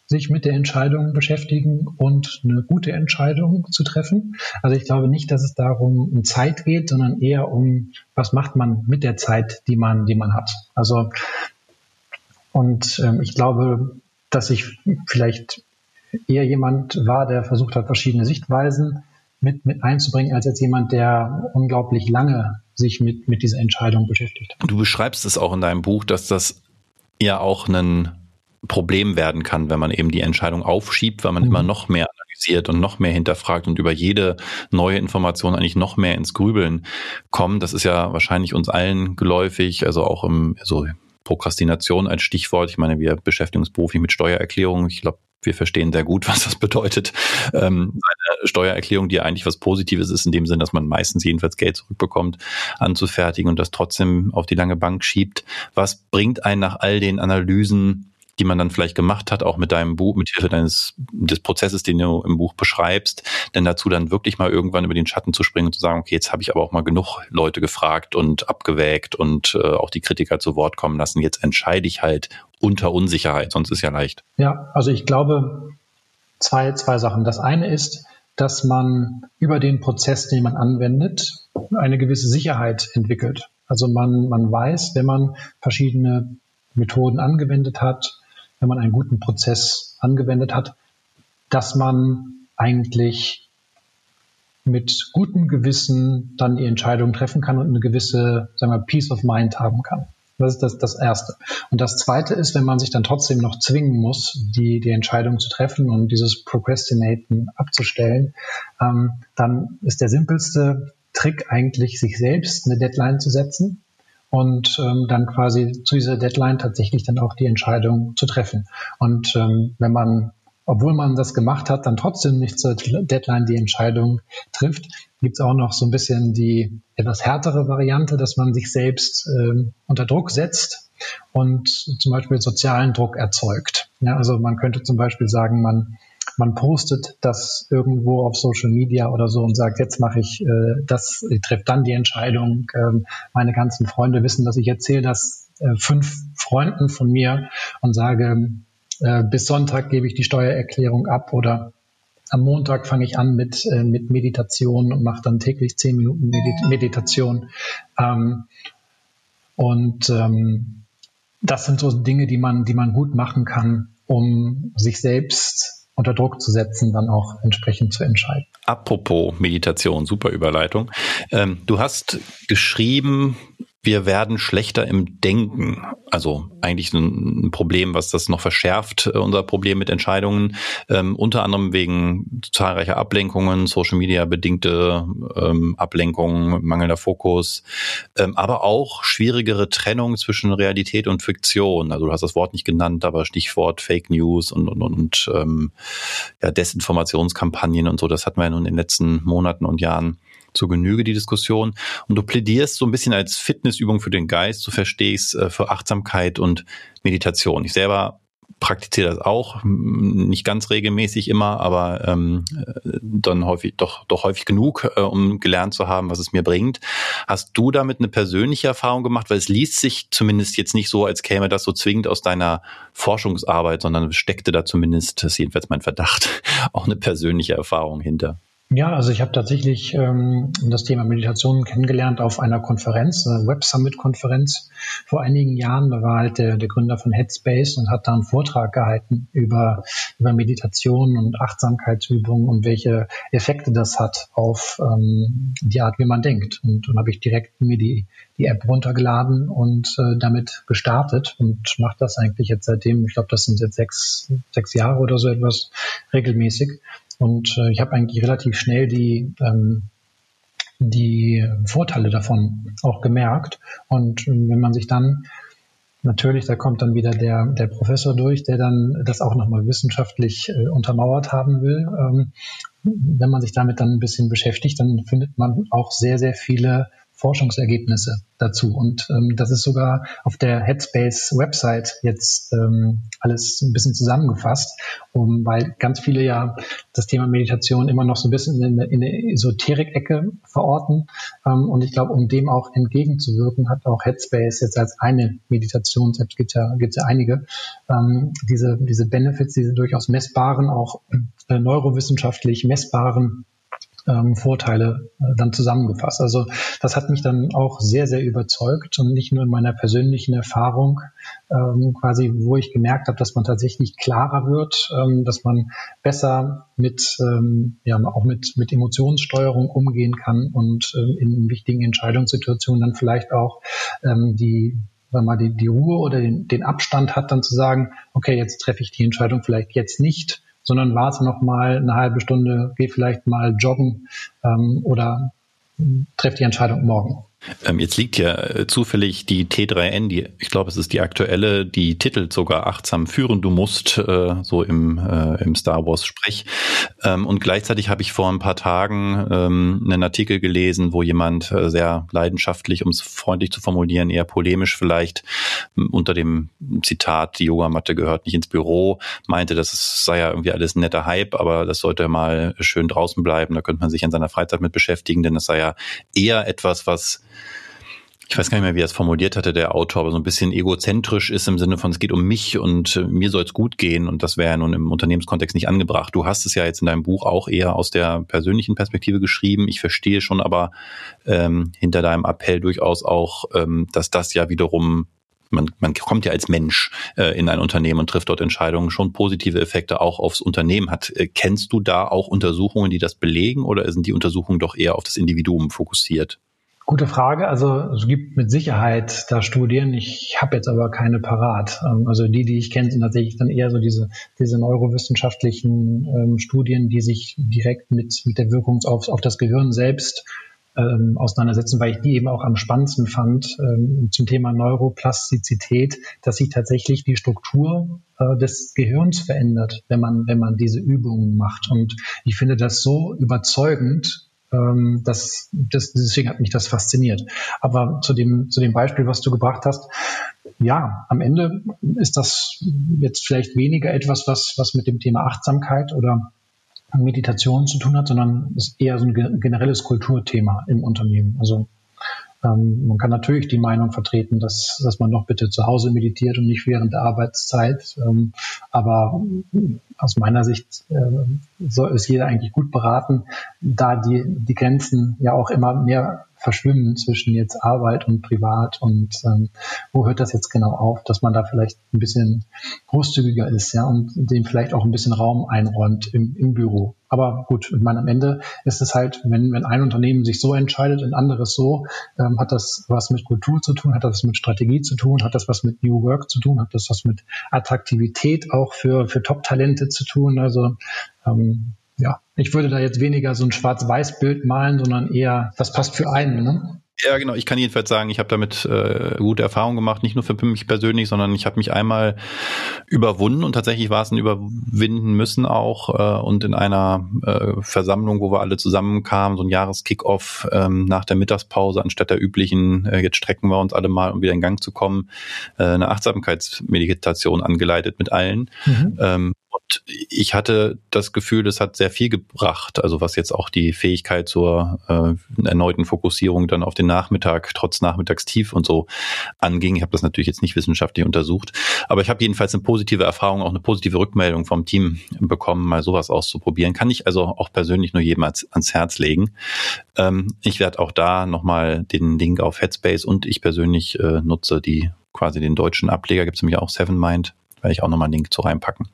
sich mit der Entscheidung beschäftigen und eine gute Entscheidung zu treffen. Also ich glaube nicht, dass es darum um Zeit geht, sondern eher um, was macht man mit der Zeit, die man, die man hat. Also und ähm, ich glaube, dass ich vielleicht eher jemand war, der versucht hat, verschiedene Sichtweisen mit, mit einzubringen, als jetzt jemand, der unglaublich lange sich mit, mit dieser Entscheidung beschäftigt. Du beschreibst es auch in deinem Buch, dass das ja auch ein Problem werden kann, wenn man eben die Entscheidung aufschiebt, weil man mhm. immer noch mehr analysiert und noch mehr hinterfragt und über jede neue Information eigentlich noch mehr ins Grübeln kommt. Das ist ja wahrscheinlich uns allen geläufig, also auch im, so Prokrastination als Stichwort. Ich meine, wir beschäftigen uns beruflich mit Steuererklärungen. Ich glaube, wir verstehen sehr gut, (laughs) was das bedeutet. Ähm, eine Steuererklärung, die eigentlich was Positives ist, in dem Sinn, dass man meistens jedenfalls Geld zurückbekommt, anzufertigen und das trotzdem auf die lange Bank schiebt. Was bringt einen nach all den Analysen die man dann vielleicht gemacht hat, auch mit deinem Buch, mit Hilfe deines des Prozesses, den du im Buch beschreibst, denn dazu dann wirklich mal irgendwann über den Schatten zu springen und zu sagen, okay, jetzt habe ich aber auch mal genug Leute gefragt und abgewägt und äh, auch die Kritiker zu Wort kommen lassen. Jetzt entscheide ich halt unter Unsicherheit, sonst ist ja leicht. Ja, also ich glaube zwei, zwei Sachen. Das eine ist, dass man über den Prozess, den man anwendet, eine gewisse Sicherheit entwickelt. Also man, man weiß, wenn man verschiedene Methoden angewendet hat, wenn man einen guten Prozess angewendet hat, dass man eigentlich mit gutem Gewissen dann die Entscheidung treffen kann und eine gewisse, sagen wir, Peace of Mind haben kann. Das ist das, das Erste. Und das Zweite ist, wenn man sich dann trotzdem noch zwingen muss, die, die Entscheidung zu treffen und dieses Procrastinaten abzustellen, ähm, dann ist der simpelste Trick eigentlich, sich selbst eine Deadline zu setzen und ähm, dann quasi zu dieser Deadline tatsächlich dann auch die Entscheidung zu treffen. Und ähm, wenn man, obwohl man das gemacht hat, dann trotzdem nicht zur Deadline die Entscheidung trifft, gibt es auch noch so ein bisschen die etwas härtere Variante, dass man sich selbst ähm, unter Druck setzt und zum Beispiel sozialen Druck erzeugt. Ja, also man könnte zum Beispiel sagen, man man postet das irgendwo auf Social Media oder so und sagt, jetzt mache ich äh, das, ich treffe dann die Entscheidung. Ähm, meine ganzen Freunde wissen, dass ich erzähle das äh, fünf Freunden von mir und sage, äh, bis Sonntag gebe ich die Steuererklärung ab oder am Montag fange ich an mit, äh, mit Meditation und mache dann täglich zehn Minuten Medit Meditation. Ähm, und ähm, das sind so Dinge, die man, die man gut machen kann, um sich selbst unter Druck zu setzen, dann auch entsprechend zu entscheiden. Apropos Meditation, super Überleitung. Ähm, du hast geschrieben, wir werden schlechter im Denken. Also eigentlich ein, Problem, was das noch verschärft, äh, unser Problem mit Entscheidungen. Ähm, unter anderem wegen zahlreicher Ablenkungen, Social Media bedingte ähm, Ablenkungen, mangelnder Fokus, ähm, aber auch schwierigere Trennung zwischen Realität und Fiktion. Also du hast das Wort nicht genannt, aber Stichwort Fake News und, und, und ähm, ja, Desinformationskampagnen und so, das hatten wir ja nun in den letzten Monaten und Jahren zur Genüge, die Diskussion. Und du plädierst so ein bisschen als Fitnessübung für den Geist, so verstehe ich es, äh, für Achtsamkeit und Meditation. Ich selber praktiziere das auch, nicht ganz regelmäßig immer, aber ähm, dann häufig doch doch häufig genug, äh, um gelernt zu haben, was es mir bringt. Hast du damit eine persönliche Erfahrung gemacht? Weil es liest sich zumindest jetzt nicht so, als käme das so zwingend aus deiner Forschungsarbeit, sondern steckte da zumindest, das ist jedenfalls mein Verdacht, (laughs) auch eine persönliche Erfahrung hinter. Ja, also ich habe tatsächlich ähm, das Thema Meditation kennengelernt auf einer Konferenz, einer Web Summit Konferenz vor einigen Jahren. Da war halt der, der Gründer von Headspace und hat da einen Vortrag gehalten über, über Meditation und Achtsamkeitsübungen und welche Effekte das hat auf ähm, die Art, wie man denkt. Und dann habe ich direkt mir die, die App runtergeladen und äh, damit gestartet und mache das eigentlich jetzt seitdem, ich glaube, das sind jetzt sechs, sechs Jahre oder so etwas regelmäßig. Und äh, ich habe eigentlich relativ schnell die, ähm, die Vorteile davon auch gemerkt. Und äh, wenn man sich dann natürlich, da kommt dann wieder der, der Professor durch, der dann das auch nochmal wissenschaftlich äh, untermauert haben will. Ähm, wenn man sich damit dann ein bisschen beschäftigt, dann findet man auch sehr, sehr viele Forschungsergebnisse dazu. Und ähm, das ist sogar auf der Headspace-Website jetzt ähm, alles ein bisschen zusammengefasst, um, weil ganz viele ja das Thema Meditation immer noch so ein bisschen in, in eine Esoterik-Ecke verorten. Ähm, und ich glaube, um dem auch entgegenzuwirken, hat auch Headspace jetzt als eine Meditation-App, gibt ja, ja einige, ähm, diese, diese Benefits, diese durchaus messbaren, auch äh, neurowissenschaftlich messbaren ähm, Vorteile äh, dann zusammengefasst. Also das hat mich dann auch sehr, sehr überzeugt und nicht nur in meiner persönlichen Erfahrung, ähm, quasi, wo ich gemerkt habe, dass man tatsächlich klarer wird, ähm, dass man besser mit, ähm, ja, auch mit, mit Emotionssteuerung umgehen kann und ähm, in wichtigen Entscheidungssituationen dann vielleicht auch ähm, die wenn man die, die Ruhe oder den, den Abstand hat, dann zu sagen, okay, jetzt treffe ich die Entscheidung vielleicht jetzt nicht, sondern warte noch mal eine halbe Stunde, geh vielleicht mal joggen ähm, oder treff die Entscheidung morgen. Ähm, jetzt liegt ja äh, zufällig die T3N, die, ich glaube, es ist die aktuelle, die titelt sogar achtsam führen, du musst, äh, so im, äh, im Star Wars Sprech. Ähm, und gleichzeitig habe ich vor ein paar Tagen ähm, einen Artikel gelesen, wo jemand äh, sehr leidenschaftlich, um es freundlich zu formulieren, eher polemisch vielleicht, unter dem Zitat, die Yogamatte gehört nicht ins Büro, meinte, das sei ja irgendwie alles ein netter Hype, aber das sollte mal schön draußen bleiben, da könnte man sich in seiner Freizeit mit beschäftigen, denn das sei ja eher etwas, was ich weiß gar nicht mehr, wie er es formuliert hatte, der Autor, aber so ein bisschen egozentrisch ist im Sinne von, es geht um mich und äh, mir soll es gut gehen und das wäre ja nun im Unternehmenskontext nicht angebracht. Du hast es ja jetzt in deinem Buch auch eher aus der persönlichen Perspektive geschrieben. Ich verstehe schon aber ähm, hinter deinem Appell durchaus auch, ähm, dass das ja wiederum man, man kommt ja als Mensch äh, in ein Unternehmen und trifft dort Entscheidungen, schon positive Effekte auch aufs Unternehmen hat. Äh, kennst du da auch Untersuchungen, die das belegen oder sind die Untersuchungen doch eher auf das Individuum fokussiert? Gute Frage. Also es gibt mit Sicherheit da Studien. Ich habe jetzt aber keine parat. Ähm, also die, die ich kenne, sind tatsächlich dann eher so diese, diese neurowissenschaftlichen ähm, Studien, die sich direkt mit, mit der Wirkung auf, auf das Gehirn selbst ähm, auseinandersetzen, weil ich die eben auch am spannendsten fand ähm, zum Thema Neuroplastizität, dass sich tatsächlich die Struktur äh, des Gehirns verändert, wenn man, wenn man diese Übungen macht. Und ich finde das so überzeugend, ähm, das, das, deswegen hat mich das fasziniert. Aber zu dem, zu dem Beispiel, was du gebracht hast, ja, am Ende ist das jetzt vielleicht weniger etwas, was, was mit dem Thema Achtsamkeit oder Meditation zu tun hat, sondern ist eher so ein generelles Kulturthema im Unternehmen. Also ähm, man kann natürlich die Meinung vertreten, dass, dass man doch bitte zu Hause meditiert und nicht während der Arbeitszeit. Ähm, aber aus meiner Sicht äh, soll, ist jeder eigentlich gut beraten, da die, die Grenzen ja auch immer mehr verschwimmen zwischen jetzt Arbeit und Privat und ähm, wo hört das jetzt genau auf, dass man da vielleicht ein bisschen großzügiger ist, ja, und dem vielleicht auch ein bisschen Raum einräumt im, im Büro. Aber gut, ich meine, am Ende ist es halt, wenn, wenn ein Unternehmen sich so entscheidet, ein anderes so, ähm, hat das was mit Kultur zu tun, hat das was mit Strategie zu tun, hat das was mit New Work zu tun, hat das was mit Attraktivität auch für, für Top-Talente zu tun. Also ähm, ja, ich würde da jetzt weniger so ein Schwarz-Weiß-Bild malen, sondern eher, was passt für einen. Ne? Ja, genau. Ich kann jedenfalls sagen, ich habe damit äh, gute Erfahrungen gemacht, nicht nur für mich persönlich, sondern ich habe mich einmal überwunden und tatsächlich war es ein Überwinden müssen auch äh, und in einer äh, Versammlung, wo wir alle zusammenkamen, so ein Jahreskickoff ähm, nach der Mittagspause, anstatt der üblichen, äh, jetzt strecken wir uns alle mal, um wieder in Gang zu kommen, äh, eine Achtsamkeitsmeditation angeleitet mit allen. Mhm. Ähm, und ich hatte das Gefühl, das hat sehr viel gebracht, also was jetzt auch die Fähigkeit zur äh, erneuten Fokussierung dann auf den Nachmittag, trotz Nachmittagstief und so anging. Ich habe das natürlich jetzt nicht wissenschaftlich untersucht, aber ich habe jedenfalls eine positive Erfahrung, auch eine positive Rückmeldung vom Team bekommen, mal sowas auszuprobieren. Kann ich also auch persönlich nur jedem ans, ans Herz legen. Ähm, ich werde auch da nochmal den Link auf Headspace und ich persönlich äh, nutze die quasi den deutschen Ableger, gibt es nämlich auch Seven Mind werde ich auch nochmal einen Link zu reinpacken.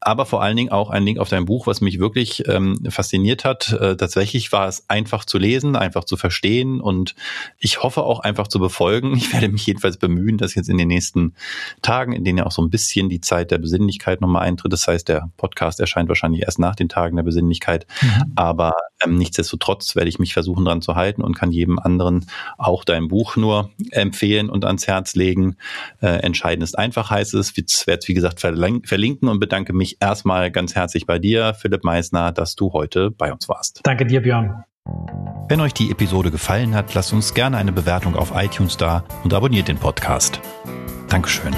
Aber vor allen Dingen auch ein Link auf dein Buch, was mich wirklich ähm, fasziniert hat. Äh, tatsächlich war es einfach zu lesen, einfach zu verstehen und ich hoffe auch einfach zu befolgen. Ich werde mich jedenfalls bemühen, dass jetzt in den nächsten Tagen, in denen ja auch so ein bisschen die Zeit der Besinnlichkeit nochmal eintritt. Das heißt, der Podcast erscheint wahrscheinlich erst nach den Tagen der Besinnlichkeit. Mhm. Aber ähm, nichtsdestotrotz werde ich mich versuchen, dran zu halten und kann jedem anderen auch dein Buch nur empfehlen und ans Herz legen. Äh, entscheidend ist einfach, heißt es. Ich werde es, wie gesagt, verlinken und bedanke mich erstmal ganz herzlich bei dir, Philipp Meissner, dass du heute bei uns warst. Danke dir, Björn. Wenn euch die Episode gefallen hat, lasst uns gerne eine Bewertung auf iTunes da und abonniert den Podcast. Dankeschön.